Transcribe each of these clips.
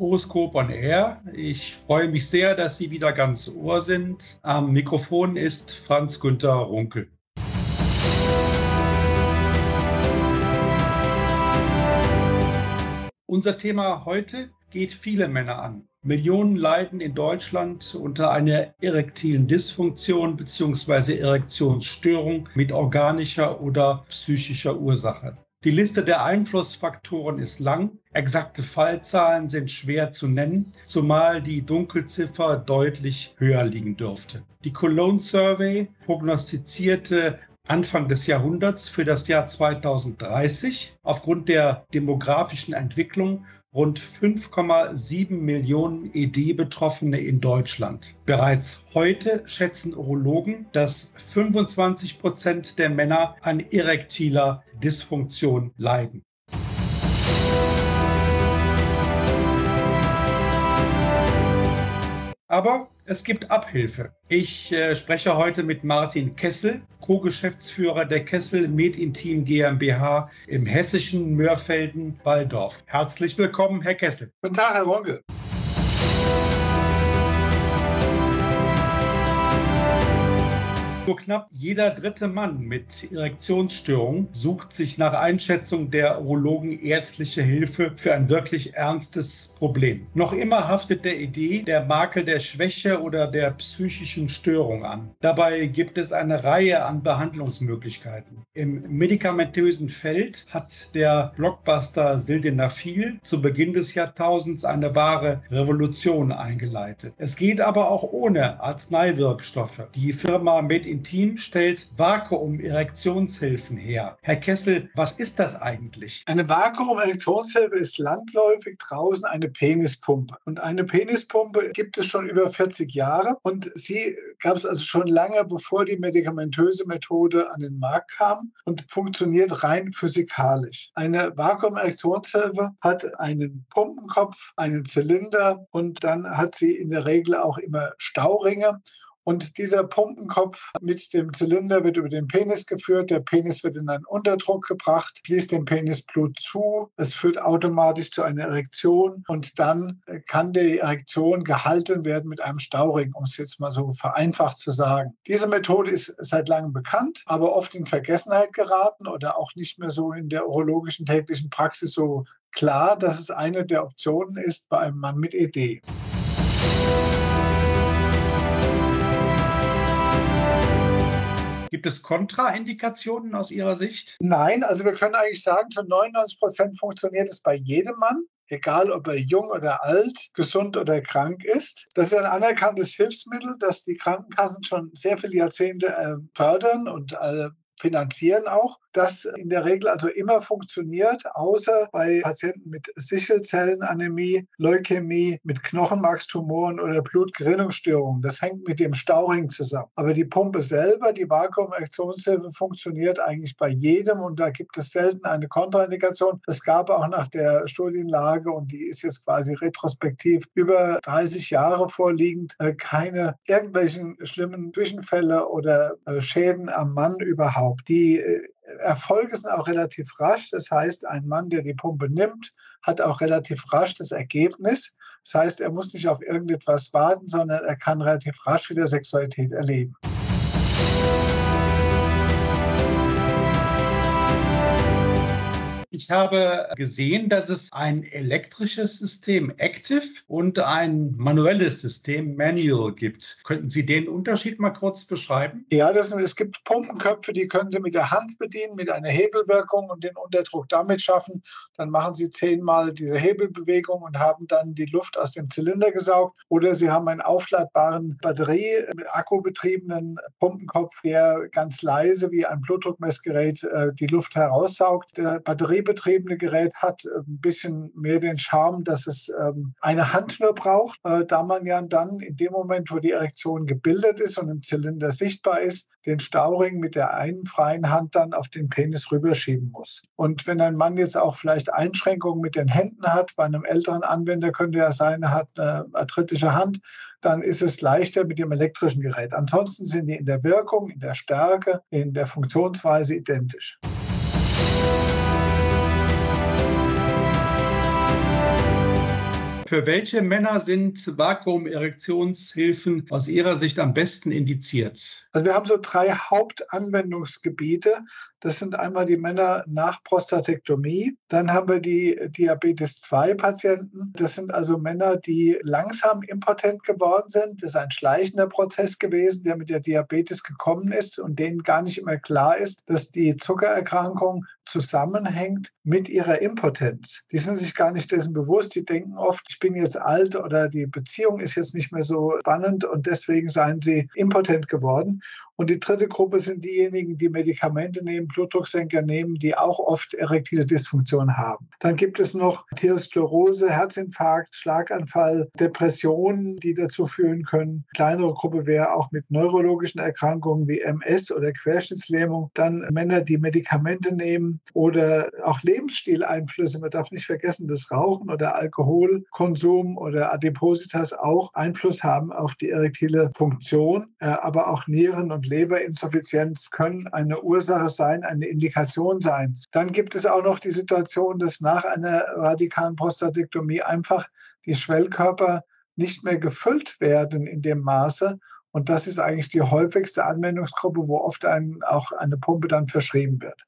Horoskop on Air. Ich freue mich sehr, dass Sie wieder ganz Ohr sind. Am Mikrofon ist Franz Günther Runkel. Unser Thema heute geht viele Männer an. Millionen leiden in Deutschland unter einer erektilen Dysfunktion bzw. Erektionsstörung mit organischer oder psychischer Ursache. Die Liste der Einflussfaktoren ist lang. Exakte Fallzahlen sind schwer zu nennen, zumal die Dunkelziffer deutlich höher liegen dürfte. Die Cologne Survey prognostizierte Anfang des Jahrhunderts für das Jahr 2030 aufgrund der demografischen Entwicklung rund 5,7 Millionen ED-Betroffene in Deutschland. Bereits heute schätzen Urologen, dass 25 Prozent der Männer an erektiler Dysfunktion leiden. Aber es gibt Abhilfe. Ich äh, spreche heute mit Martin Kessel, Co-Geschäftsführer der Kessel Medintim GmbH im hessischen Mörfelden-Walldorf. Herzlich willkommen, Herr Kessel. Guten Tag, Herr Ronge. Nur knapp jeder dritte Mann mit Erektionsstörung sucht sich nach Einschätzung der Urologen ärztliche Hilfe für ein wirklich ernstes Problem. Noch immer haftet der Idee der Makel der Schwäche oder der psychischen Störung an. Dabei gibt es eine Reihe an Behandlungsmöglichkeiten. Im medikamentösen Feld hat der Blockbuster Sildenafil zu Beginn des Jahrtausends eine wahre Revolution eingeleitet. Es geht aber auch ohne Arzneiwirkstoffe. Die Firma Made in Team stellt Vakuum-Erektionshilfen her. Herr Kessel, was ist das eigentlich? Eine Vakuum-Erektionshilfe ist landläufig draußen eine Penispumpe. Und eine Penispumpe gibt es schon über 40 Jahre und sie gab es also schon lange, bevor die medikamentöse Methode an den Markt kam und funktioniert rein physikalisch. Eine Vakuum-Erektionshilfe hat einen Pumpenkopf, einen Zylinder und dann hat sie in der Regel auch immer Stauringe und dieser Pumpenkopf mit dem Zylinder wird über den Penis geführt. Der Penis wird in einen Unterdruck gebracht, fließt dem Penis Blut zu. Es führt automatisch zu einer Erektion und dann kann die Erektion gehalten werden mit einem Stauring, um es jetzt mal so vereinfacht zu sagen. Diese Methode ist seit langem bekannt, aber oft in Vergessenheit geraten oder auch nicht mehr so in der urologischen täglichen Praxis so klar, dass es eine der Optionen ist bei einem Mann mit ED. Gibt es Kontraindikationen aus Ihrer Sicht? Nein, also wir können eigentlich sagen, zu 99 Prozent funktioniert es bei jedem Mann egal ob er jung oder alt, gesund oder krank ist. Das ist ein anerkanntes Hilfsmittel, das die Krankenkassen schon sehr viele Jahrzehnte äh, fördern und äh, finanzieren auch das in der Regel also immer funktioniert, außer bei Patienten mit Sichelzellenanämie, Leukämie, mit Knochenmarkstumoren oder Blutgerinnungsstörungen. Das hängt mit dem Stauring zusammen. Aber die Pumpe selber, die Vakuum-Erektionshilfe, funktioniert eigentlich bei jedem und da gibt es selten eine Kontraindikation. Es gab auch nach der Studienlage und die ist jetzt quasi retrospektiv über 30 Jahre vorliegend äh, keine irgendwelchen schlimmen Zwischenfälle oder äh, Schäden am Mann überhaupt. Die äh, Erfolge sind auch relativ rasch. Das heißt, ein Mann, der die Pumpe nimmt, hat auch relativ rasch das Ergebnis. Das heißt, er muss nicht auf irgendetwas warten, sondern er kann relativ rasch wieder Sexualität erleben. Ich habe gesehen, dass es ein elektrisches System Active und ein manuelles System Manual gibt. Könnten Sie den Unterschied mal kurz beschreiben? Ja, das, es gibt Pumpenköpfe, die können Sie mit der Hand bedienen, mit einer Hebelwirkung und den Unterdruck damit schaffen. Dann machen Sie zehnmal diese Hebelbewegung und haben dann die Luft aus dem Zylinder gesaugt. Oder Sie haben einen aufladbaren Batterie mit akkubetriebenen Pumpenkopf, der ganz leise wie ein Blutdruckmessgerät äh, die Luft heraussaugt. Der Batterie batteriebetriebene Gerät hat äh, ein bisschen mehr den Charme, dass es ähm, eine Hand nur braucht, äh, da man ja dann in dem Moment, wo die Erektion gebildet ist und im Zylinder sichtbar ist, den Stauring mit der einen freien Hand dann auf den Penis rüberschieben muss. Und wenn ein Mann jetzt auch vielleicht Einschränkungen mit den Händen hat, bei einem älteren Anwender könnte ja sein, er hat eine arthritische Hand, dann ist es leichter mit dem elektrischen Gerät. Ansonsten sind die in der Wirkung, in der Stärke, in der Funktionsweise identisch. Für welche Männer sind Vakuumerektionshilfen aus Ihrer Sicht am besten indiziert? Also wir haben so drei Hauptanwendungsgebiete. Das sind einmal die Männer nach Prostatektomie. Dann haben wir die Diabetes 2 Patienten. Das sind also Männer, die langsam impotent geworden sind. Das ist ein schleichender Prozess gewesen, der mit der Diabetes gekommen ist und denen gar nicht immer klar ist, dass die Zuckererkrankung zusammenhängt mit ihrer Impotenz. Die sind sich gar nicht dessen bewusst. Die denken oft, ich bin jetzt alt oder die Beziehung ist jetzt nicht mehr so spannend und deswegen seien sie impotent geworden. Und die dritte Gruppe sind diejenigen, die Medikamente nehmen, Blutdrucksenker nehmen, die auch oft erektile Dysfunktion haben. Dann gibt es noch Arteriosklerose, Herzinfarkt, Schlaganfall, Depressionen, die dazu führen können. Kleinere Gruppe wäre auch mit neurologischen Erkrankungen wie MS oder Querschnittslähmung. Dann Männer, die Medikamente nehmen oder auch Lebensstileinflüsse. Man darf nicht vergessen, dass Rauchen oder Alkoholkonsum oder Adipositas auch Einfluss haben auf die erektile Funktion, äh, aber auch Nieren- und Leberinsuffizienz können eine Ursache sein, eine Indikation sein. Dann gibt es auch noch die Situation, dass nach einer radikalen Prostatektomie einfach die Schwellkörper nicht mehr gefüllt werden in dem Maße. Und das ist eigentlich die häufigste Anwendungsgruppe, wo oft ein, auch eine Pumpe dann verschrieben wird.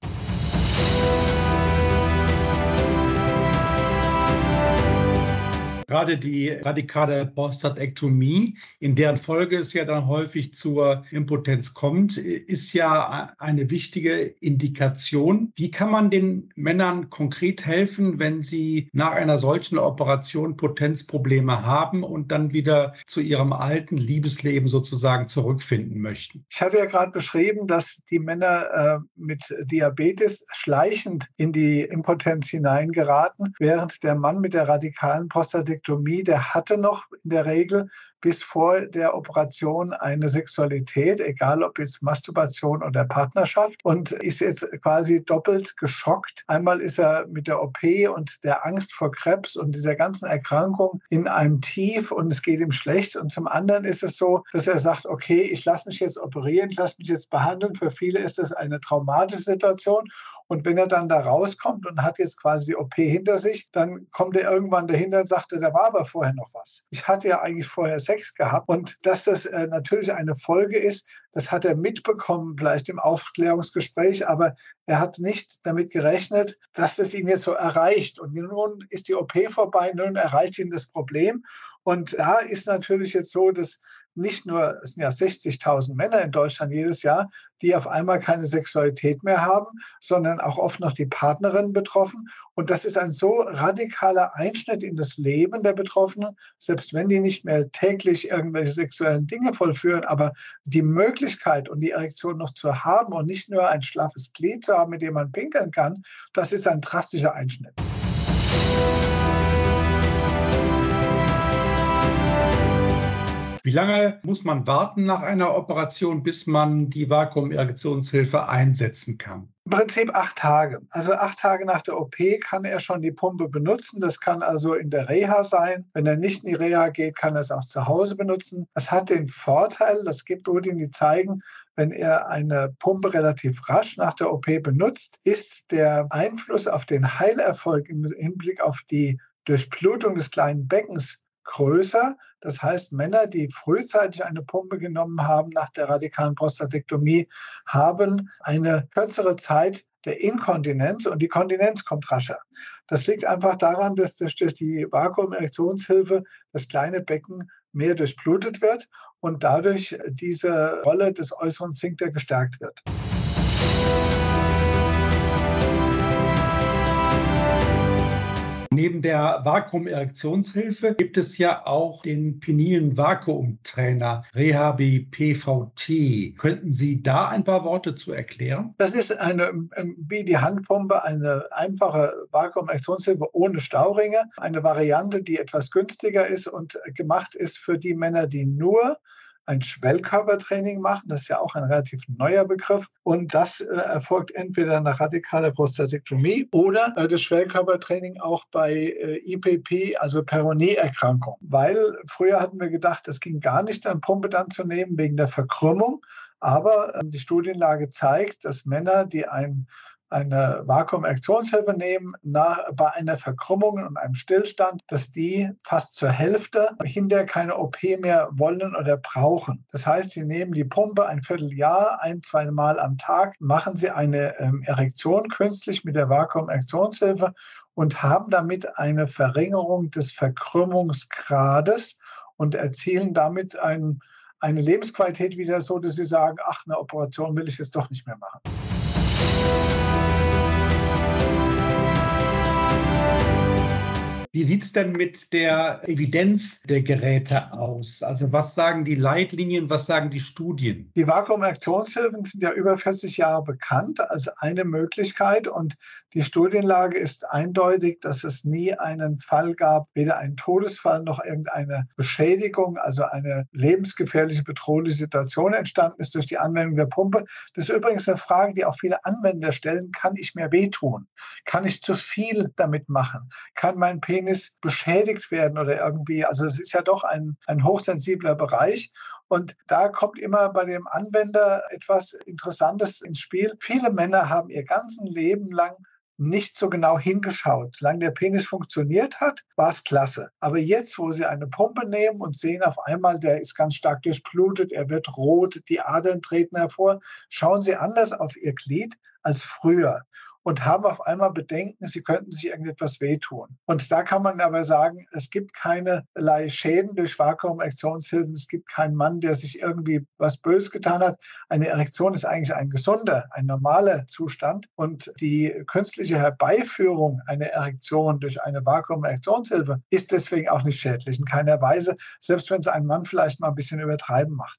Gerade die radikale Prostatektomie, in deren Folge es ja dann häufig zur Impotenz kommt, ist ja eine wichtige Indikation. Wie kann man den Männern konkret helfen, wenn sie nach einer solchen Operation Potenzprobleme haben und dann wieder zu ihrem alten Liebesleben sozusagen zurückfinden möchten? Ich hatte ja gerade beschrieben, dass die Männer äh, mit Diabetes schleichend in die Impotenz hineingeraten, während der Mann mit der radikalen Prostatektomie Vasektomie, der hatte noch in der Regel bis vor der Operation eine Sexualität, egal ob jetzt Masturbation oder Partnerschaft, und ist jetzt quasi doppelt geschockt. Einmal ist er mit der OP und der Angst vor Krebs und dieser ganzen Erkrankung in einem Tief und es geht ihm schlecht. Und zum anderen ist es so, dass er sagt, okay, ich lasse mich jetzt operieren, ich lasse mich jetzt behandeln. Für viele ist das eine traumatische Situation. Und wenn er dann da rauskommt und hat jetzt quasi die OP hinter sich, dann kommt er irgendwann dahinter und sagt, da war aber vorher noch was. Ich hatte ja eigentlich vorher Sex Sex gehabt. Und dass das äh, natürlich eine Folge ist, das hat er mitbekommen, vielleicht im Aufklärungsgespräch, aber er hat nicht damit gerechnet, dass es ihn jetzt so erreicht. Und nun ist die OP vorbei, nun erreicht ihn das Problem. Und da ist natürlich jetzt so, dass nicht nur, es sind ja 60.000 Männer in Deutschland jedes Jahr, die auf einmal keine Sexualität mehr haben, sondern auch oft noch die Partnerin betroffen. Und das ist ein so radikaler Einschnitt in das Leben der Betroffenen, selbst wenn die nicht mehr täglich irgendwelche sexuellen Dinge vollführen, aber die Möglichkeit und die Erektion noch zu haben und nicht nur ein schlaffes Glied zu haben, mit dem man pinkeln kann, das ist ein drastischer Einschnitt. Wie lange muss man warten nach einer Operation, bis man die Vakuumerektionshilfe einsetzen kann? Im Prinzip acht Tage. Also acht Tage nach der OP kann er schon die Pumpe benutzen. Das kann also in der Reha sein. Wenn er nicht in die Reha geht, kann er es auch zu Hause benutzen. Das hat den Vorteil, das gibt Studien, die zeigen, wenn er eine Pumpe relativ rasch nach der OP benutzt, ist der Einfluss auf den Heilerfolg im Hinblick auf die Durchblutung des kleinen Beckens größer. Das heißt, Männer, die frühzeitig eine Pumpe genommen haben nach der radikalen Prostatektomie, haben eine kürzere Zeit der Inkontinenz und die Kontinenz kommt rascher. Das liegt einfach daran, dass durch die Vakuumerektionshilfe das kleine Becken mehr durchblutet wird und dadurch diese Rolle des äußeren Sphinkter gestärkt wird. Neben der Vakuumerektionshilfe gibt es ja auch den penilen Vakuumtrainer Rehabi PVT. Könnten Sie da ein paar Worte zu erklären? Das ist eine, ähm, wie die Handpumpe, eine einfache Vakuumerektionshilfe ohne Stauringe. Eine Variante, die etwas günstiger ist und gemacht ist für die Männer, die nur ein Schwellkörpertraining machen. Das ist ja auch ein relativ neuer Begriff. Und das äh, erfolgt entweder nach radikaler Prostatektomie oder äh, das Schwellkörpertraining auch bei äh, IPP, also Peroneerkrankung. Weil früher hatten wir gedacht, es ging gar nicht, eine Pumpe dann zu nehmen wegen der Verkrümmung. Aber ähm, die Studienlage zeigt, dass Männer, die ein eine Vakuumerektionshilfe nehmen, nach, bei einer Verkrümmung und einem Stillstand, dass die fast zur Hälfte hinterher keine OP mehr wollen oder brauchen. Das heißt, sie nehmen die Pumpe ein Vierteljahr, ein, zwei Mal am Tag, machen sie eine ähm, Erektion künstlich mit der Vakuumerektionshilfe und haben damit eine Verringerung des Verkrümmungsgrades und erzielen damit ein, eine Lebensqualität wieder so, dass sie sagen, ach, eine Operation will ich jetzt doch nicht mehr machen. Bye. Wie sieht es denn mit der Evidenz der Geräte aus? Also was sagen die Leitlinien, was sagen die Studien? Die Vakuumaktionshilfen sind ja über 40 Jahre bekannt als eine Möglichkeit und die Studienlage ist eindeutig, dass es nie einen Fall gab, weder einen Todesfall noch irgendeine Beschädigung, also eine lebensgefährliche, bedrohliche Situation entstanden ist durch die Anwendung der Pumpe. Das ist übrigens eine Frage, die auch viele Anwender stellen. Kann ich mir wehtun? Kann ich zu viel damit machen? Kann mein Penis Penis beschädigt werden oder irgendwie. Also es ist ja doch ein, ein hochsensibler Bereich. Und da kommt immer bei dem Anwender etwas Interessantes ins Spiel. Viele Männer haben ihr ganzen Leben lang nicht so genau hingeschaut. Solange der Penis funktioniert hat, war es klasse. Aber jetzt, wo sie eine Pumpe nehmen und sehen auf einmal, der ist ganz stark durchblutet, er wird rot, die Adern treten hervor, schauen sie anders auf ihr Glied als früher und haben auf einmal Bedenken, sie könnten sich irgendetwas wehtun. Und da kann man aber sagen, es gibt keinerlei Schäden durch Vakuumerektionshilfen. Es gibt keinen Mann, der sich irgendwie was Böses getan hat. Eine Erektion ist eigentlich ein gesunder, ein normaler Zustand. Und die künstliche Herbeiführung einer Erektion durch eine Vakuumerektionshilfe ist deswegen auch nicht schädlich in keiner Weise, selbst wenn es ein Mann vielleicht mal ein bisschen übertreiben macht.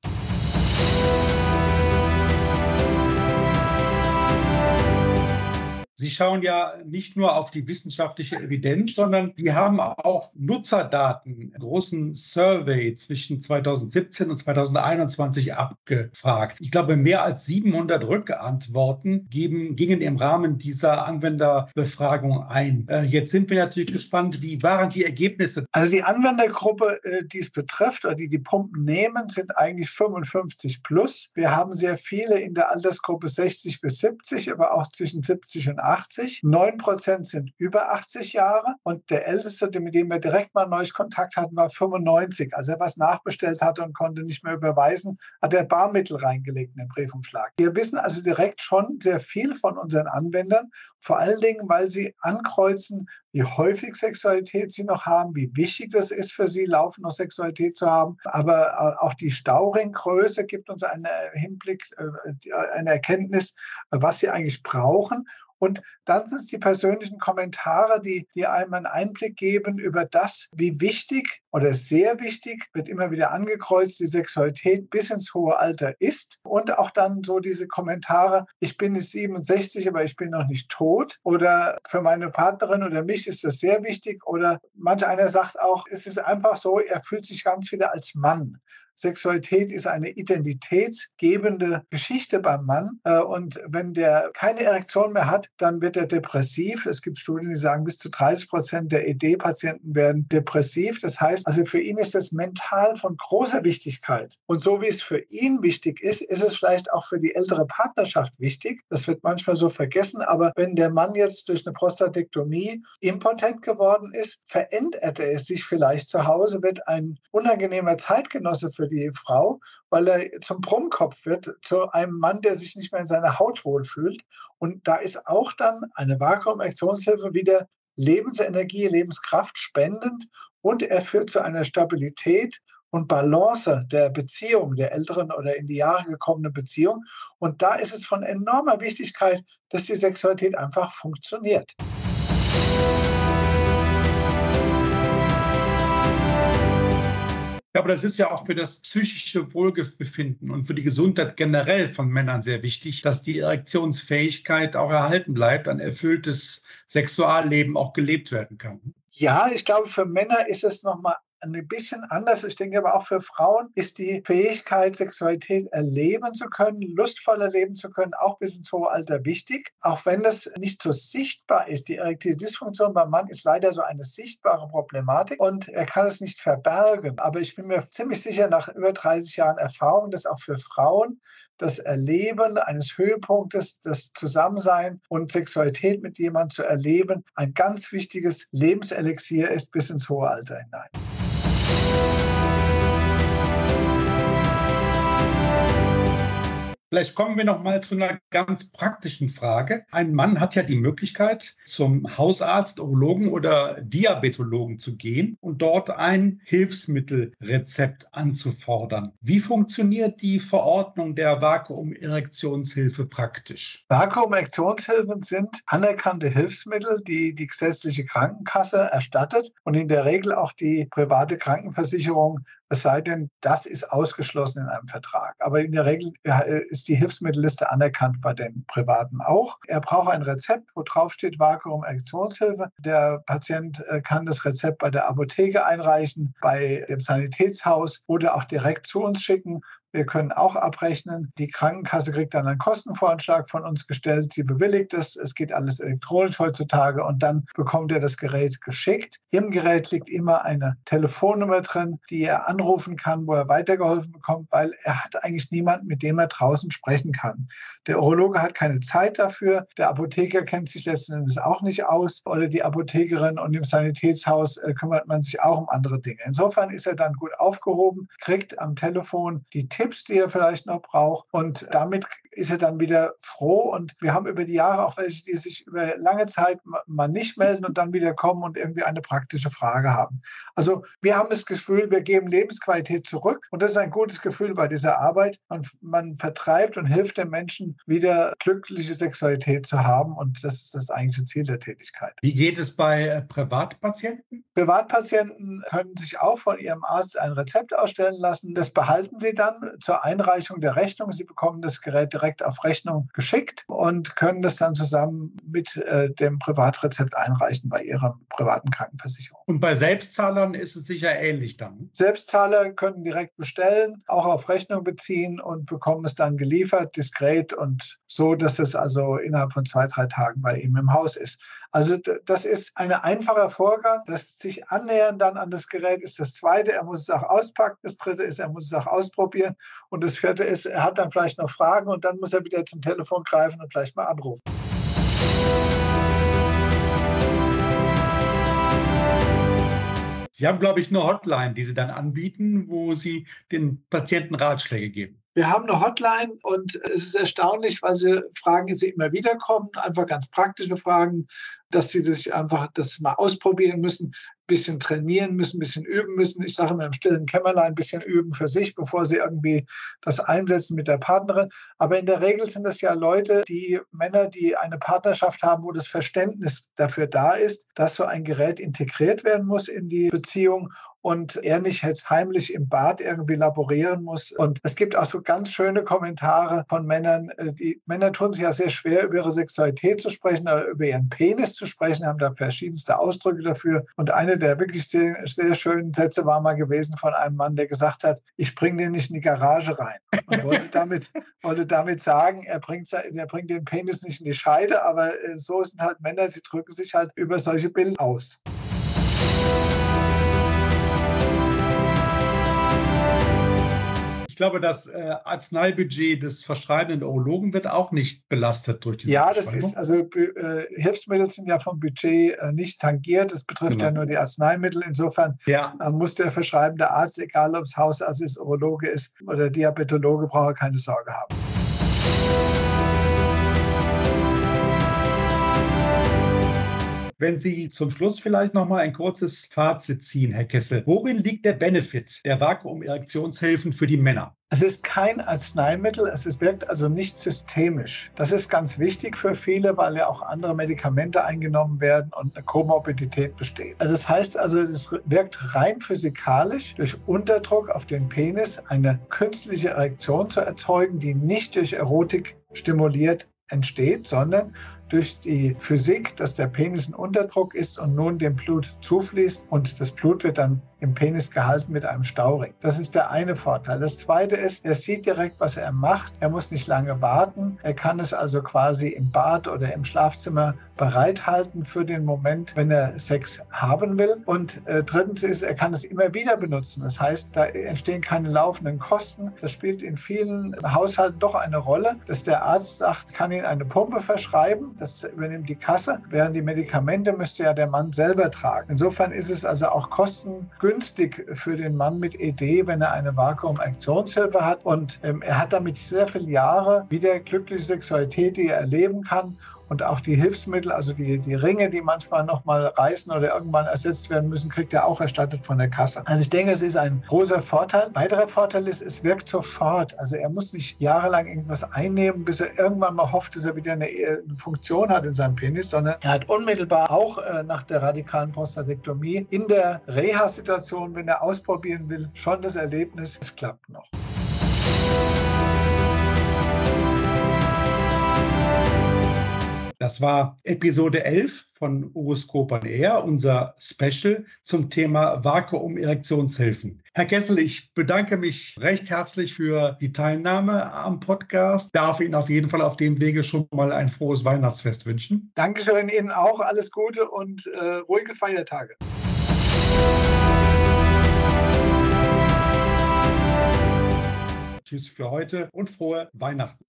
Sie schauen ja nicht nur auf die wissenschaftliche Evidenz, sondern Sie haben auch Nutzerdaten, großen Survey zwischen 2017 und 2021 abgefragt. Ich glaube, mehr als 700 Rückantworten geben, gingen im Rahmen dieser Anwenderbefragung ein. Äh, jetzt sind wir natürlich gespannt, wie waren die Ergebnisse? Also die Anwendergruppe, äh, die es betrifft oder die die Pumpen nehmen, sind eigentlich 55 plus. Wir haben sehr viele in der Altersgruppe 60 bis 70, aber auch zwischen 70 und 80. 80. 9 Prozent sind über 80 Jahre und der älteste, mit dem wir direkt mal neulich Kontakt hatten, war 95. Also er was nachbestellt hatte und konnte nicht mehr überweisen, hat er Barmittel reingelegt in den Briefumschlag. Wir wissen also direkt schon sehr viel von unseren Anwendern, vor allen Dingen, weil sie ankreuzen, wie häufig Sexualität sie noch haben, wie wichtig das ist für sie, laufend noch Sexualität zu haben. Aber auch die Stauringgröße gibt uns einen Hinblick, äh, eine Erkenntnis, was sie eigentlich brauchen. Und dann sind es die persönlichen Kommentare, die, die einem einen Einblick geben über das, wie wichtig oder sehr wichtig, wird immer wieder angekreuzt, die Sexualität bis ins hohe Alter ist. Und auch dann so diese Kommentare, ich bin jetzt 67, aber ich bin noch nicht tot. Oder für meine Partnerin oder mich ist das sehr wichtig. Oder manch einer sagt auch, es ist einfach so, er fühlt sich ganz wieder als Mann. Sexualität ist eine identitätsgebende Geschichte beim Mann. Äh, und wenn der keine Erektion mehr hat, dann wird er depressiv. Es gibt Studien, die sagen, bis zu 30 Prozent der ED-Patienten werden depressiv. Das heißt, also für ihn ist das mental von großer Wichtigkeit. Und so wie es für ihn wichtig ist, ist es vielleicht auch für die ältere Partnerschaft wichtig. Das wird manchmal so vergessen. Aber wenn der Mann jetzt durch eine Prostatektomie impotent geworden ist, verändert er es sich vielleicht zu Hause, wird ein unangenehmer Zeitgenosse für für die Frau, weil er zum Brummkopf wird, zu einem Mann, der sich nicht mehr in seiner Haut wohlfühlt. Und da ist auch dann eine Vakuumerektionshilfe wieder Lebensenergie, Lebenskraft spendend und er führt zu einer Stabilität und Balance der Beziehung, der älteren oder in die Jahre gekommenen Beziehung. Und da ist es von enormer Wichtigkeit, dass die Sexualität einfach funktioniert. Ja, aber das ist ja auch für das psychische Wohlbefinden und für die Gesundheit generell von Männern sehr wichtig, dass die Erektionsfähigkeit auch erhalten bleibt, ein erfülltes Sexualleben auch gelebt werden kann. Ja, ich glaube, für Männer ist es nochmal ein bisschen anders. Ich denke aber auch für Frauen ist die Fähigkeit, Sexualität erleben zu können, lustvoll erleben zu können, auch bis ins hohe Alter wichtig. Auch wenn das nicht so sichtbar ist. Die erektile Dysfunktion beim Mann ist leider so eine sichtbare Problematik und er kann es nicht verbergen. Aber ich bin mir ziemlich sicher nach über 30 Jahren Erfahrung, dass auch für Frauen das Erleben eines Höhepunktes, das Zusammensein und Sexualität mit jemandem zu erleben, ein ganz wichtiges Lebenselixier ist bis ins hohe Alter hinein. Bye. Vielleicht kommen wir noch mal zu einer ganz praktischen Frage. Ein Mann hat ja die Möglichkeit, zum Hausarzt, Urologen oder Diabetologen zu gehen und dort ein Hilfsmittelrezept anzufordern. Wie funktioniert die Verordnung der Vakuum-Erektionshilfe praktisch? Vakuum-Erektionshilfen sind anerkannte Hilfsmittel, die die gesetzliche Krankenkasse erstattet und in der Regel auch die private Krankenversicherung es sei denn, das ist ausgeschlossen in einem Vertrag. Aber in der Regel äh, ist die Hilfsmittelliste anerkannt bei den Privaten auch. Er braucht ein Rezept, wo drauf steht Vakuum-Erektionshilfe. Der Patient äh, kann das Rezept bei der Apotheke einreichen, bei dem Sanitätshaus oder auch direkt zu uns schicken. Wir können auch abrechnen. Die Krankenkasse kriegt dann einen Kostenvoranschlag von uns gestellt. Sie bewilligt es. Es geht alles elektronisch heutzutage und dann bekommt er das Gerät geschickt. Im Gerät liegt immer eine Telefonnummer drin, die er anrufen kann, wo er weitergeholfen bekommt, weil er hat eigentlich niemanden, mit dem er draußen sprechen kann. Der Urologe hat keine Zeit dafür. Der Apotheker kennt sich letzten Endes auch nicht aus oder die Apothekerin und im Sanitätshaus äh, kümmert man sich auch um andere Dinge. Insofern ist er dann gut aufgehoben, kriegt am Telefon die Tipps Tipps, die er vielleicht noch braucht. Und damit ist er dann wieder froh. Und wir haben über die Jahre auch welche, die sich über lange Zeit mal nicht melden und dann wieder kommen und irgendwie eine praktische Frage haben. Also wir haben das Gefühl, wir geben Lebensqualität zurück. Und das ist ein gutes Gefühl bei dieser Arbeit. Man, man vertreibt und hilft den Menschen, wieder glückliche Sexualität zu haben. Und das ist das eigentliche Ziel der Tätigkeit. Wie geht es bei äh, Privatpatienten? Privatpatienten können sich auch von ihrem Arzt ein Rezept ausstellen lassen. Das behalten sie dann zur Einreichung der Rechnung. Sie bekommen das Gerät direkt auf Rechnung geschickt und können das dann zusammen mit äh, dem Privatrezept einreichen bei ihrer privaten Krankenversicherung. Und bei Selbstzahlern ist es sicher ähnlich dann. Selbstzahler können direkt bestellen, auch auf Rechnung beziehen und bekommen es dann geliefert, diskret und so, dass es also innerhalb von zwei, drei Tagen bei ihm im Haus ist. Also das ist ein einfacher Vorgang. Das sich annähern dann an das Gerät ist das Zweite. Er muss es auch auspacken. Das Dritte ist, er muss es auch ausprobieren. Und das vierte ist, er hat dann vielleicht noch Fragen und dann muss er wieder zum Telefon greifen und vielleicht mal anrufen. Sie haben, glaube ich, eine Hotline, die Sie dann anbieten, wo Sie den Patienten Ratschläge geben. Wir haben eine Hotline und es ist erstaunlich, weil sie Fragen, sie immer wieder kommen, einfach ganz praktische Fragen, dass sie das einfach das mal ausprobieren müssen bisschen trainieren müssen, ein bisschen üben müssen. Ich sage immer im stillen Kämmerlein ein bisschen üben für sich, bevor sie irgendwie das einsetzen mit der Partnerin. Aber in der Regel sind es ja Leute, die Männer, die eine Partnerschaft haben, wo das Verständnis dafür da ist, dass so ein Gerät integriert werden muss in die Beziehung und er nicht jetzt heimlich im Bad irgendwie laborieren muss. Und es gibt auch so ganz schöne Kommentare von Männern. Äh, die Männer tun sich ja sehr schwer, über ihre Sexualität zu sprechen oder über ihren Penis zu sprechen, haben da verschiedenste Ausdrücke dafür. Und eine der wirklich sehr, sehr schönen Sätze war mal gewesen von einem Mann, der gesagt hat, ich bringe den nicht in die Garage rein. Und wollte damit, wollte damit sagen, er bringt, er bringt den Penis nicht in die Scheide, aber äh, so sind halt Männer, sie drücken sich halt über solche Bilder aus. Ich glaube, das äh, Arzneibudget des verschreibenden Urologen wird auch nicht belastet durch diese Ja, das ist, also äh, Hilfsmittel sind ja vom Budget äh, nicht tangiert. Das betrifft genau. ja nur die Arzneimittel. Insofern ja. Äh, muss der verschreibende Arzt, egal ob es Hausarzt ist, Urologe ist oder Diabetologe, braucht keine Sorge haben. Wenn Sie zum Schluss vielleicht noch mal ein kurzes Fazit ziehen, Herr Kessel. Worin liegt der Benefit der Vakuum-Erektionshilfen für die Männer? Es ist kein Arzneimittel, es wirkt also nicht systemisch. Das ist ganz wichtig für viele, weil ja auch andere Medikamente eingenommen werden und eine Komorbidität besteht. Also das heißt also, es wirkt rein physikalisch durch Unterdruck auf den Penis eine künstliche Erektion zu erzeugen, die nicht durch Erotik stimuliert entsteht, sondern durch die Physik, dass der Penis in Unterdruck ist und nun dem Blut zufließt und das Blut wird dann im Penis gehalten mit einem Stauring. Das ist der eine Vorteil. Das zweite ist, er sieht direkt, was er macht. Er muss nicht lange warten. Er kann es also quasi im Bad oder im Schlafzimmer bereithalten für den Moment, wenn er Sex haben will. Und äh, drittens ist, er kann es immer wieder benutzen. Das heißt, da entstehen keine laufenden Kosten. Das spielt in vielen Haushalten doch eine Rolle, dass der Arzt sagt, kann Ihnen eine Pumpe verschreiben. Das übernimmt die Kasse, während die Medikamente müsste ja der Mann selber tragen. Insofern ist es also auch kostengünstig für den Mann mit ED, wenn er eine Vakuum-Aktionshilfe hat. Und ähm, er hat damit sehr viele Jahre wieder glückliche Sexualität, die er erleben kann und auch die Hilfsmittel, also die, die Ringe, die manchmal nochmal reißen oder irgendwann ersetzt werden müssen, kriegt er auch erstattet von der Kasse. Also ich denke, es ist ein großer Vorteil. Weiterer Vorteil ist, es wirkt sofort. Also er muss nicht jahrelang irgendwas einnehmen, bis er irgendwann mal hofft, dass er wieder eine, eine Funktion hat in seinem Penis, sondern er hat unmittelbar auch äh, nach der radikalen Prostatektomie in der Reha-Situation, wenn er ausprobieren will, schon das Erlebnis, es klappt noch. Das war Episode 11 von Horoskop on Air, unser Special zum Thema Vakuum-Erektionshilfen. Herr Kessel, ich bedanke mich recht herzlich für die Teilnahme am Podcast. Darf Ihnen auf jeden Fall auf dem Wege schon mal ein frohes Weihnachtsfest wünschen. Dankeschön Ihnen auch. Alles Gute und äh, ruhige Feiertage. Tschüss für heute und frohe Weihnachten.